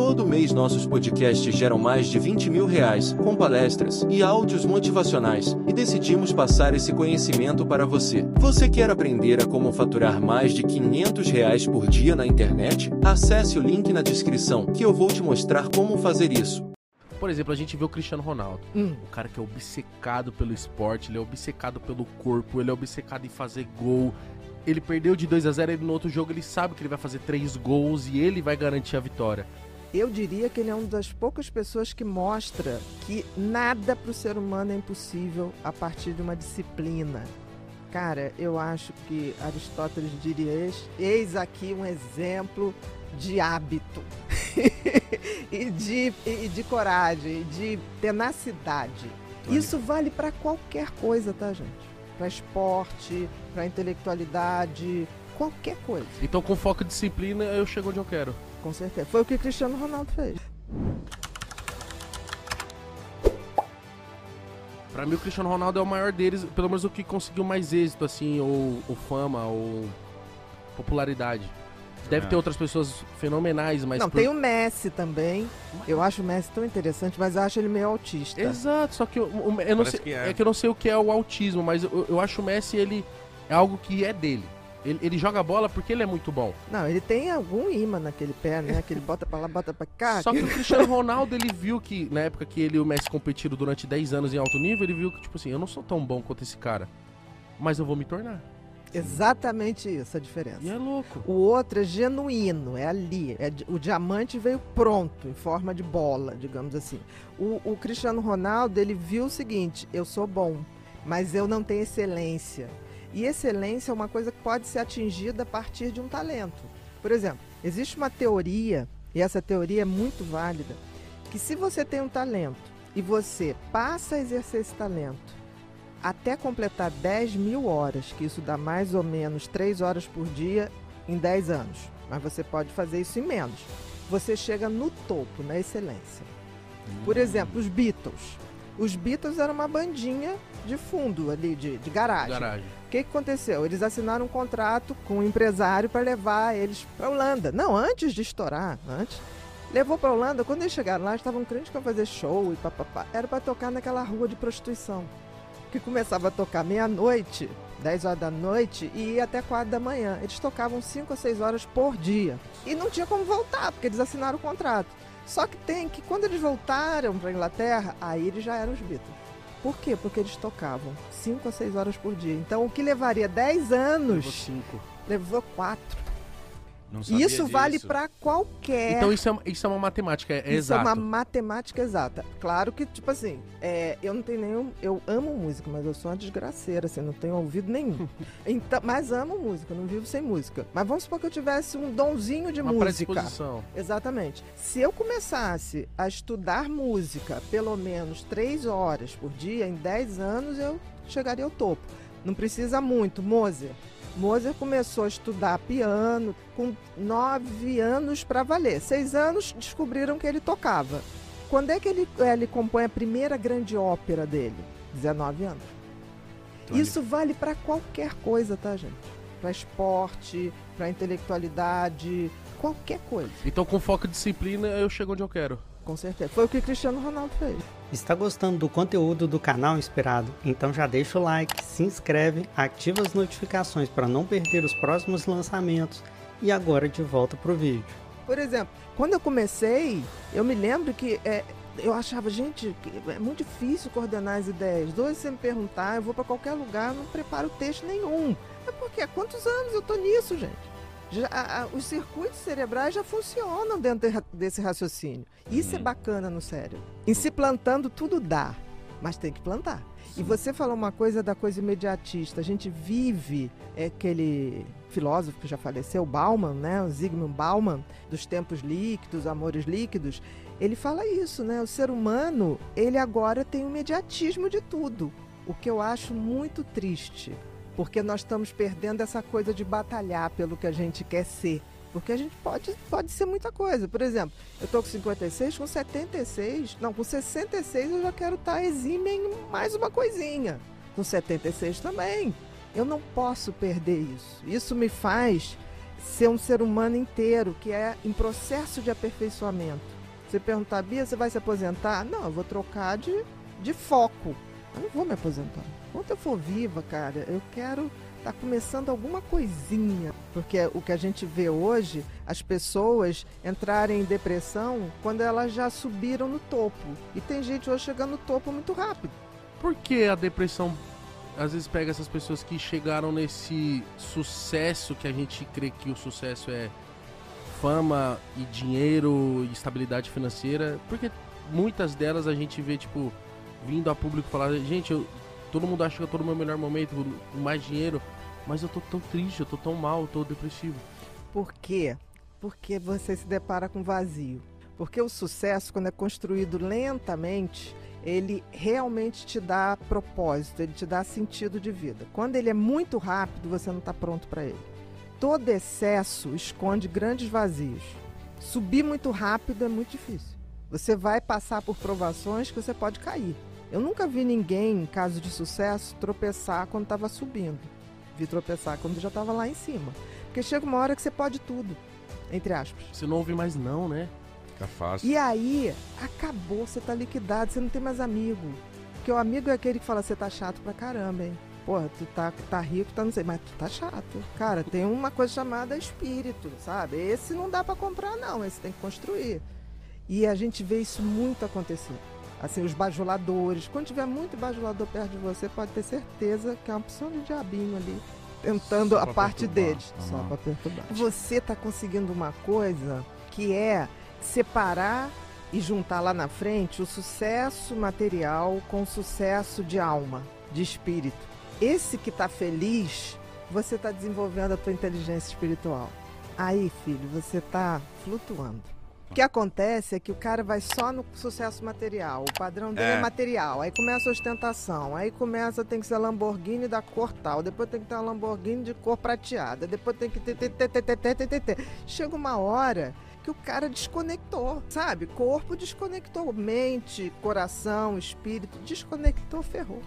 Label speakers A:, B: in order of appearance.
A: Todo mês nossos podcasts geram mais de 20 mil reais, com palestras e áudios motivacionais, e decidimos passar esse conhecimento para você. Você quer aprender a como faturar mais de 500 reais por dia na internet? Acesse o link na descrição que eu vou te mostrar como fazer isso.
B: Por exemplo, a gente vê o Cristiano Ronaldo.
C: Hum.
B: O cara que é obcecado pelo esporte, ele é obcecado pelo corpo, ele é obcecado em fazer gol. Ele perdeu de 2 a 0 ele no outro jogo ele sabe que ele vai fazer três gols e ele vai garantir a vitória.
C: Eu diria que ele é uma das poucas pessoas que mostra que nada para o ser humano é impossível a partir de uma disciplina. Cara, eu acho que Aristóteles diria: eis, eis aqui um exemplo de hábito e, de, e de coragem, de tenacidade. Isso vale para qualquer coisa, tá, gente? Para esporte, para intelectualidade, qualquer coisa.
B: Então, com foco e disciplina, eu chego onde eu quero.
C: Com certeza. Foi o que Cristiano Ronaldo fez.
B: Pra mim, o Cristiano Ronaldo é o maior deles, pelo menos o que conseguiu mais êxito, assim, ou, ou fama, ou popularidade. Deve ter outras pessoas fenomenais, mas.
C: Não,
B: por-
C: tem o Messi também. Eu acho o Messi tão interessante, mas eu acho ele meio autista.
B: Exato, só que eu, eu não
D: Parece
B: sei,
D: que
B: é.
D: é.
B: que eu não sei o que é o autismo, mas eu, eu acho o Messi, ele é algo que é dele. Ele, ele joga bola porque ele é muito bom.
C: Não, ele tem algum imã naquele pé, né? Que ele bota pra lá, bota pra cá.
B: Só que o Cristiano Ronaldo, ele viu que, na época que ele e o Messi competiram durante 10 anos em alto nível, ele viu que, tipo assim, eu não sou tão bom quanto esse cara, mas eu vou me tornar.
C: Exatamente isso a diferença.
B: E é louco.
C: O outro é genuíno, é ali. É o diamante veio pronto, em forma de bola, digamos assim. O, o Cristiano Ronaldo, ele viu o seguinte: eu sou bom, mas eu não tenho excelência. E excelência é uma coisa que pode ser atingida a partir de um talento. Por exemplo, existe uma teoria, e essa teoria é muito válida, que se você tem um talento e você passa a exercer esse talento até completar 10 mil horas, que isso dá mais ou menos 3 horas por dia em 10 anos. Mas você pode fazer isso em menos. Você chega no topo, na excelência. Por exemplo, os Beatles. Os Beatles eram uma bandinha de fundo ali, de, de garagem.
B: Garagem.
C: O que, que aconteceu? Eles assinaram um contrato com um empresário para levar eles para Holanda. Não, antes de estourar, antes. Levou para Holanda, quando eles chegaram lá, estavam crentes que iam fazer show e papapá. Era para tocar naquela rua de prostituição. Que começava a tocar meia-noite, 10 horas da noite e ia até 4 da manhã. Eles tocavam 5 ou 6 horas por dia. E não tinha como voltar, porque eles assinaram o contrato. Só que tem que quando eles voltaram para Inglaterra, aí eles já eram os Beatles. Por quê? Porque eles tocavam 5 a 6 horas por dia. Então, o que levaria 10
B: Levou
C: anos,
B: cinco.
C: levou 4. Isso vale para qualquer.
B: Então isso é, isso é uma matemática, é, é
C: isso
B: exato.
C: é uma matemática exata. Claro que, tipo assim, é, eu não tenho nenhum. Eu amo música, mas eu sou uma desgraceira, assim, não tenho ouvido nenhum. então, mas amo música, não vivo sem música. Mas vamos supor que eu tivesse um donzinho de
B: uma
C: música.
B: predisposição.
C: Exatamente. Se eu começasse a estudar música pelo menos três horas por dia, em 10 anos eu chegaria ao topo. Não precisa muito. Mozart. Mozart começou a estudar piano com nove anos para valer. Seis anos descobriram que ele tocava. Quando é que ele, ele compõe a primeira grande ópera dele? 19 anos.
D: Então,
C: Isso vale para qualquer coisa, tá, gente? Para esporte, para intelectualidade, qualquer coisa.
B: Então com foco e disciplina, eu chego onde eu quero.
C: Com certeza. Foi o que Cristiano Ronaldo fez.
E: Está gostando do conteúdo do canal Inspirado? Então já deixa o like, se inscreve, ativa as notificações para não perder os próximos lançamentos e agora de volta pro vídeo.
C: Por exemplo, quando eu comecei, eu me lembro que é, eu achava, gente, que é muito difícil coordenar as ideias. Se você me perguntar, eu vou para qualquer lugar, não preparo texto nenhum. É porque há quantos anos eu tô nisso, gente? Já, a- os circuitos cerebrais já funcionam dentro de desse raciocínio. Isso é bacana no cérebro. Em se plantando, tudo dá, mas tem que plantar. E você falou uma coisa da coisa imediatista. A gente vive é, aquele filósofo que já faleceu, Bauman, né? O Zygmunt Bauman, dos tempos líquidos, amores líquidos. Ele fala isso, né? O ser humano, ele agora tem o imediatismo de tudo. O que eu acho muito triste, porque nós estamos perdendo essa coisa de batalhar pelo que a gente quer ser. Porque a gente pode, pode ser muita coisa. Por exemplo, eu tô com 56, com 76, não, com 66 eu já quero estar exime em mais uma coisinha. Com 76 também. Eu não posso perder isso. Isso me faz ser um ser humano inteiro, que é em processo de aperfeiçoamento. Você perguntar, Bia, você vai se aposentar? Não, eu vou trocar de, de foco. Eu não vou me aposentar. Enquanto eu for viva, cara, eu quero estar tá começando alguma coisinha. Porque o que a gente vê hoje, as pessoas entrarem em depressão quando elas já subiram no topo. E tem gente hoje chegando no topo muito rápido.
B: Por que a depressão às vezes pega essas pessoas que chegaram nesse sucesso que a gente crê que o sucesso é fama e dinheiro e estabilidade financeira, porque muitas delas a gente vê tipo vindo a público falar, gente, eu, todo mundo acha que eu tô no meu melhor momento, com mais dinheiro, mas eu tô tão triste, eu tô tão mal, eu tô depressivo.
C: Por quê? Porque você se depara com vazio. Porque o sucesso, quando é construído lentamente, ele realmente te dá propósito, ele te dá sentido de vida. Quando ele é muito rápido, você não está pronto para ele. Todo excesso esconde grandes vazios. Subir muito rápido é muito difícil. Você vai passar por provações que você pode cair. Eu nunca vi ninguém, em caso de sucesso, tropeçar quando estava subindo. Vi tropeçar quando já estava lá em cima. Porque chega uma hora que você pode tudo, entre aspas.
B: Você não ouve mais não, né?
D: Fica fácil.
C: E aí, acabou, você tá liquidado, você não tem mais amigo. Porque o amigo é aquele que fala, você tá chato pra caramba, hein? Porra, tu tá, tá rico, tá não sei, mas tu tá chato. Cara, tem uma coisa chamada espírito, sabe? Esse não dá para comprar, não, esse tem que construir. E a gente vê isso muito acontecer. Assim, os bajuladores. Quando tiver muito bajulador perto de você, pode ter certeza que é uma opção de diabinho ali, tentando a parte perturbar. deles. Uhum. Só pra perturbar. Você tá conseguindo uma coisa que é separar e juntar lá na frente o sucesso material com o sucesso de alma, de espírito. Esse que está feliz, você está desenvolvendo a tua inteligência espiritual. Aí, filho, você está flutuando. O que acontece é que o cara vai só no sucesso material, o padrão dele é, é material, aí começa a ostentação, aí começa, tem que ser Lamborghini da cor tal, depois tem que ter uma Lamborghini de cor prateada, depois tem que ter, ter, ter, ter, ter, ter, ter, ter. Chega uma hora que o cara desconectou, sabe? Corpo desconectou, mente, coração, espírito desconectou, ferrou.